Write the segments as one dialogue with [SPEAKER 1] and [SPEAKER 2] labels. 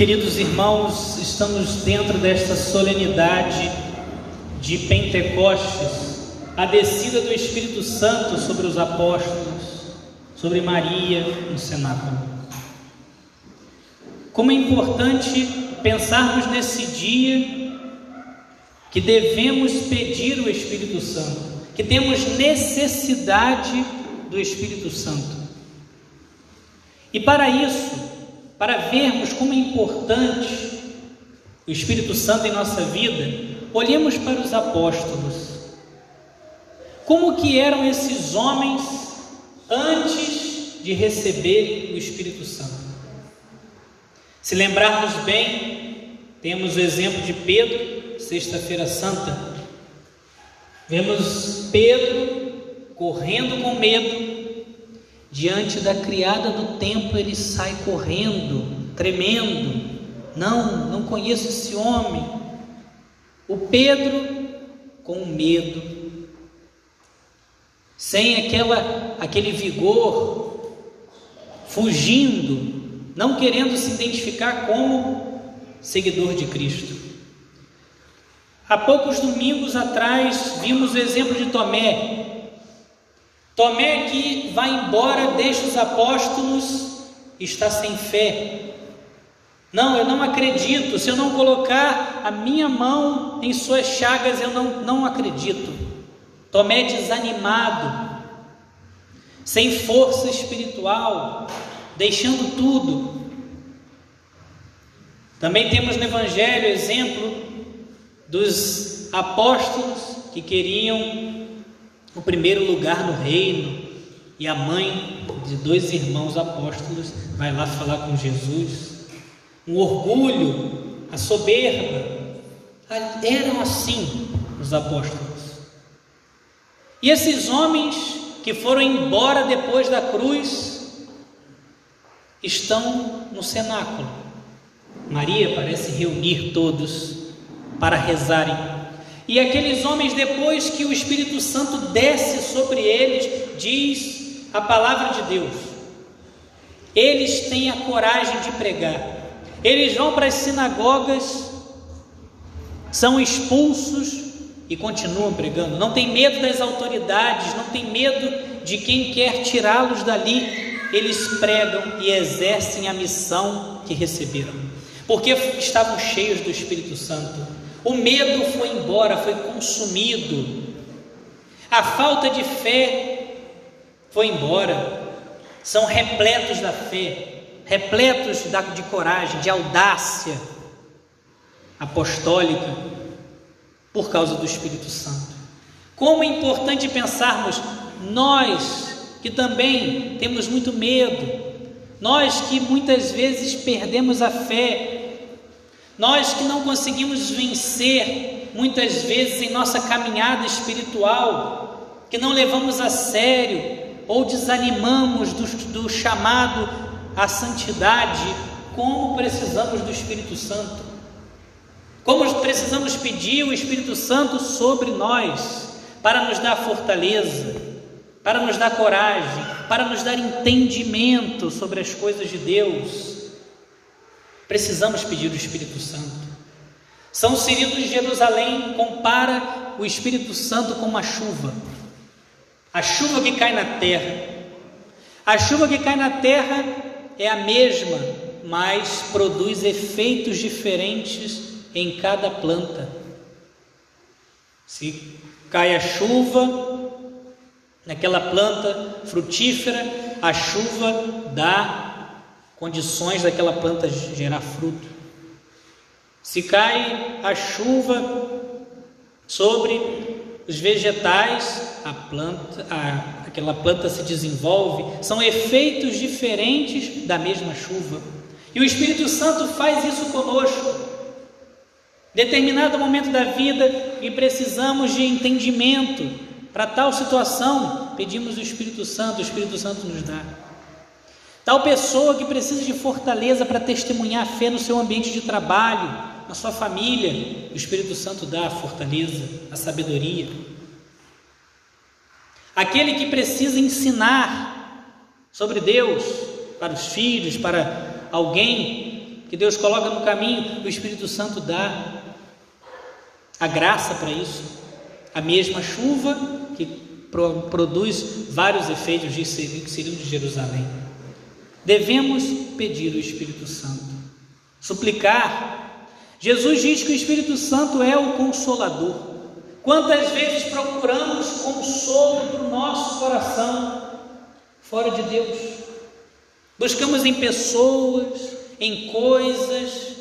[SPEAKER 1] Queridos irmãos, estamos dentro desta solenidade de Pentecostes, a descida do Espírito Santo sobre os apóstolos, sobre Maria no cenáculo. Como é importante pensarmos nesse dia que devemos pedir o Espírito Santo, que temos necessidade do Espírito Santo. E para isso, para vermos como é importante o Espírito Santo em nossa vida, olhemos para os apóstolos. Como que eram esses homens antes de receberem o Espírito Santo? Se lembrarmos bem, temos o exemplo de Pedro, sexta-feira santa. Vemos Pedro correndo com medo, Diante da criada do templo, ele sai correndo, tremendo. Não, não conheço esse homem. O Pedro com medo, sem aquela aquele vigor, fugindo, não querendo se identificar como seguidor de Cristo. Há poucos domingos atrás vimos o exemplo de Tomé, Tomé que vai embora, deixa os apóstolos, está sem fé. Não, eu não acredito. Se eu não colocar a minha mão em suas chagas, eu não, não acredito. Tomé desanimado, sem força espiritual, deixando tudo. Também temos no Evangelho exemplo dos apóstolos que queriam o primeiro lugar no reino, e a mãe de dois irmãos apóstolos vai lá falar com Jesus. Um orgulho, a soberba, eram assim os apóstolos. E esses homens que foram embora depois da cruz estão no cenáculo. Maria parece reunir todos para rezarem e aqueles homens, depois que o Espírito Santo desce sobre eles, diz a palavra de Deus, eles têm a coragem de pregar, eles vão para as sinagogas, são expulsos e continuam pregando, não tem medo das autoridades, não tem medo de quem quer tirá-los dali, eles pregam e exercem a missão que receberam, porque estavam cheios do Espírito Santo. O medo foi embora, foi consumido. A falta de fé foi embora. São repletos da fé, repletos de coragem, de audácia apostólica, por causa do Espírito Santo. Como é importante pensarmos, nós que também temos muito medo, nós que muitas vezes perdemos a fé, nós que não conseguimos vencer muitas vezes em nossa caminhada espiritual, que não levamos a sério ou desanimamos do, do chamado à santidade, como precisamos do Espírito Santo. Como precisamos pedir o Espírito Santo sobre nós, para nos dar fortaleza, para nos dar coragem, para nos dar entendimento sobre as coisas de Deus Precisamos pedir o Espírito Santo. São Cirilo de Jerusalém compara o Espírito Santo com uma chuva. A chuva que cai na terra. A chuva que cai na terra é a mesma, mas produz efeitos diferentes em cada planta. Se cai a chuva naquela planta frutífera, a chuva dá condições daquela planta gerar fruto. Se cai a chuva sobre os vegetais, a planta, a, aquela planta se desenvolve, são efeitos diferentes da mesma chuva. E o Espírito Santo faz isso conosco. Determinado momento da vida e precisamos de entendimento para tal situação, pedimos o Espírito Santo, o Espírito Santo nos dá. Tal pessoa que precisa de fortaleza para testemunhar a fé no seu ambiente de trabalho, na sua família, o Espírito Santo dá a fortaleza, a sabedoria. Aquele que precisa ensinar sobre Deus para os filhos, para alguém, que Deus coloca no caminho, o Espírito Santo dá a graça para isso. A mesma chuva que produz vários efeitos de Cirilo de Jerusalém. Devemos pedir o Espírito Santo, suplicar. Jesus diz que o Espírito Santo é o consolador. Quantas vezes procuramos consolo para o nosso coração fora de Deus? Buscamos em pessoas, em coisas,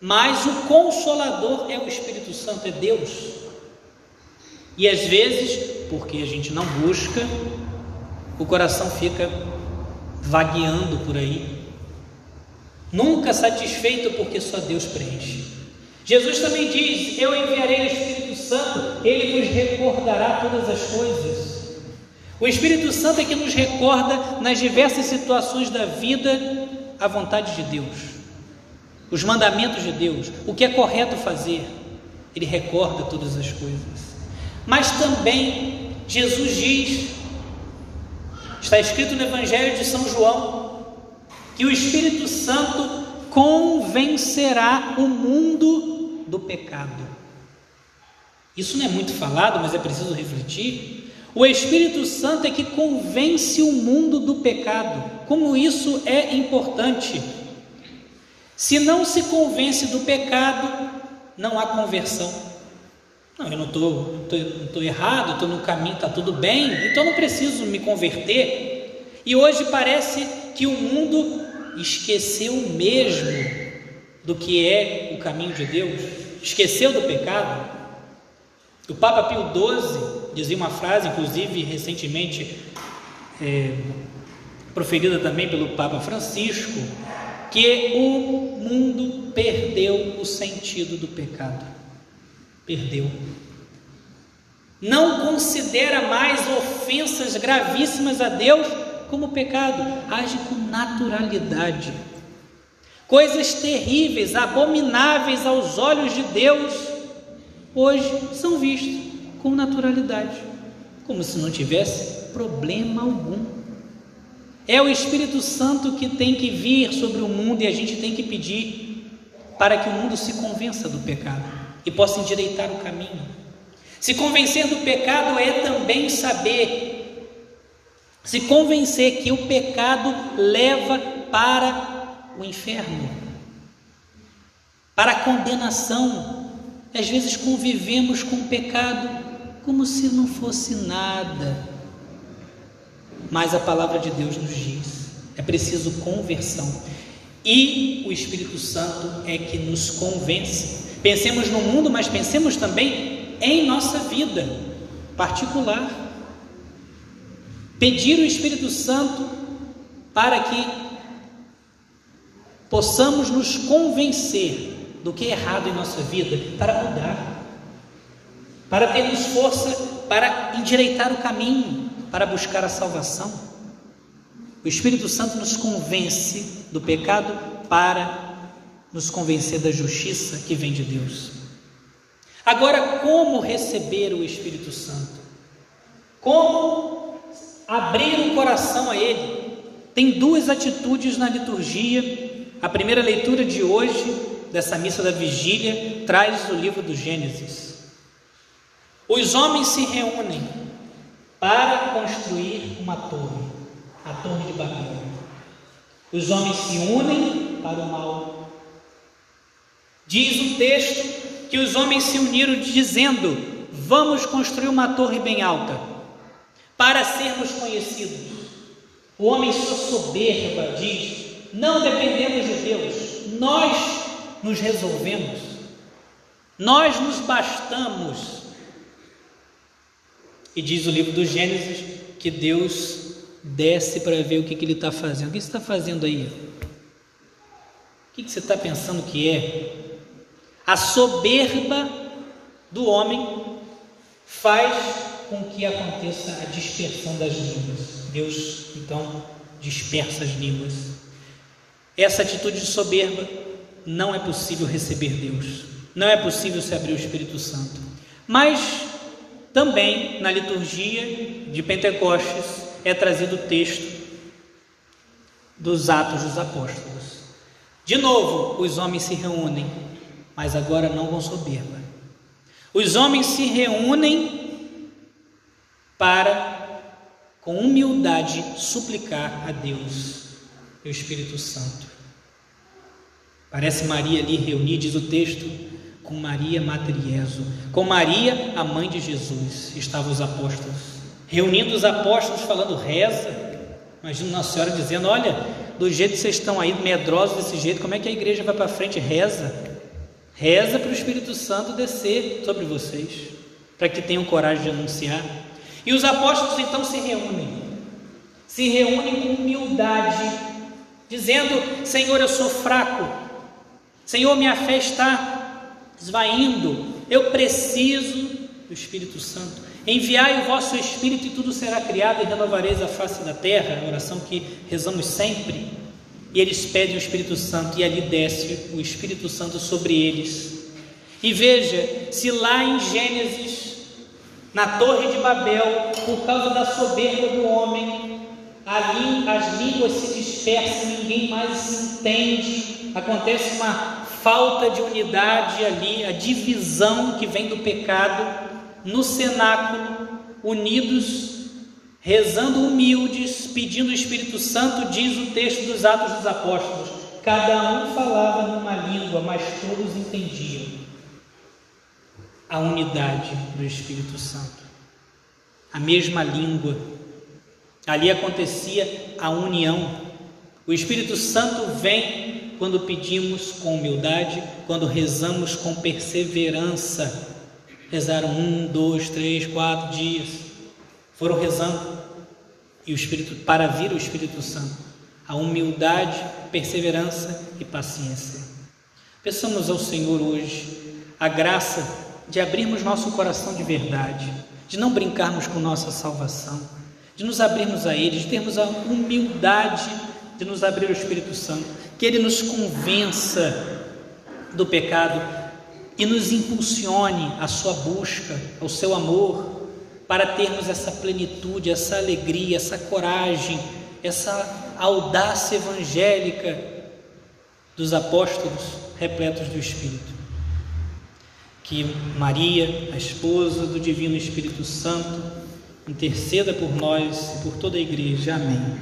[SPEAKER 1] mas o consolador é o Espírito Santo, é Deus. E às vezes, porque a gente não busca, o coração fica vagueando por aí, nunca satisfeito porque só Deus preenche. Jesus também diz: Eu enviarei o Espírito Santo, ele vos recordará todas as coisas. O Espírito Santo é que nos recorda nas diversas situações da vida a vontade de Deus, os mandamentos de Deus, o que é correto fazer. Ele recorda todas as coisas. Mas também Jesus diz, está escrito no Evangelho de São João, que o Espírito Santo convencerá o mundo do pecado. Isso não é muito falado, mas é preciso refletir. O Espírito Santo é que convence o mundo do pecado. Como isso é importante. Se não se convence do pecado, não há conversão. Não, eu não estou errado, estou no caminho, está tudo bem, então não preciso me converter. E hoje parece que o mundo esqueceu mesmo do que é o caminho de Deus, esqueceu do pecado. O Papa Pio XII dizia uma frase, inclusive recentemente é, proferida também pelo Papa Francisco, que o mundo perdeu o sentido do pecado. Perdeu. Não considera mais ofensas gravíssimas a Deus como pecado, age com naturalidade. Coisas terríveis, abomináveis aos olhos de Deus, hoje são vistas com naturalidade, como se não tivesse problema algum. É o Espírito Santo que tem que vir sobre o mundo e a gente tem que pedir para que o mundo se convença do pecado e possa endireitar o caminho. Se convencer do pecado é também saber se convencer que o pecado leva para o inferno, para a condenação. Às vezes convivemos com o pecado como se não fosse nada. Mas a palavra de Deus nos diz: é preciso conversão. E o Espírito Santo é que nos convence. Pensemos no mundo, mas pensemos também em nossa vida particular. Pedir o Espírito Santo para que possamos nos convencer do que é errado em nossa vida, para mudar, para termos força para endireitar o caminho, para buscar a salvação. O Espírito Santo nos convence do pecado para nos convencer da justiça que vem de Deus. Agora, como receber o Espírito Santo? Como abrir o coração a Ele. Tem duas atitudes na liturgia. A primeira leitura de hoje, dessa missa da vigília, traz o livro do Gênesis. Os homens se reúnem para construir uma torre, a Torre de Babel. Os homens se unem para o mal. Diz o texto que os homens se uniram dizendo: Vamos construir uma torre bem alta para sermos conhecidos. O homem sua soberba diz: não dependemos de Deus, nós nos resolvemos, nós nos bastamos. E diz o livro do Gênesis que Deus desce para ver o que, que ele está fazendo. O que você está fazendo aí? O que, que você está pensando que é? A soberba do homem faz com que aconteça a dispersão das línguas. Deus então dispersa as línguas. Essa atitude de soberba não é possível receber Deus. Não é possível se abrir o Espírito Santo. Mas também na liturgia de Pentecostes é trazido o texto dos Atos dos Apóstolos. De novo, os homens se reúnem, mas agora não com soberba. Os homens se reúnem para, com humildade, suplicar a Deus e o Espírito Santo. Parece Maria ali reunir, diz o texto, com Maria Matrieso, com Maria, a mãe de Jesus, estavam os apóstolos, reunindo os apóstolos, falando reza. Imagina Nossa Senhora dizendo: Olha, do jeito que vocês estão aí, medrosos desse jeito, como é que a igreja vai para frente? Reza, reza para o Espírito Santo descer sobre vocês, para que tenham coragem de anunciar. E os apóstolos então se reúnem, se reúnem com humildade, dizendo: Senhor, eu sou fraco, Senhor, minha fé está esvaindo, eu preciso do Espírito Santo. Enviai o vosso Espírito e tudo será criado e renovareis a face da terra, a oração que rezamos sempre. E eles pedem o Espírito Santo e ali desce o Espírito Santo sobre eles. E veja, se lá em Gênesis, na Torre de Babel, por causa da soberba do homem, ali as línguas se dispersam, ninguém mais se entende, acontece uma falta de unidade ali, a divisão que vem do pecado, no cenáculo, unidos, rezando humildes, pedindo o Espírito Santo, diz o texto dos Atos dos Apóstolos. Cada um falava numa língua, mas todos entendiam a unidade do Espírito Santo, a mesma língua. Ali acontecia a união. O Espírito Santo vem quando pedimos com humildade, quando rezamos com perseverança. Rezaram um, dois, três, quatro dias, foram rezando e o Espírito para vir o Espírito Santo, a humildade, perseverança e paciência. Peçamos ao Senhor hoje a graça de abrirmos nosso coração de verdade, de não brincarmos com nossa salvação, de nos abrirmos a Ele, de termos a humildade de nos abrir o Espírito Santo, que Ele nos convença do pecado e nos impulsione à sua busca, ao seu amor, para termos essa plenitude, essa alegria, essa coragem, essa audácia evangélica dos apóstolos repletos do Espírito. Que Maria, a esposa do Divino Espírito Santo, interceda por nós e por toda a igreja. Amém.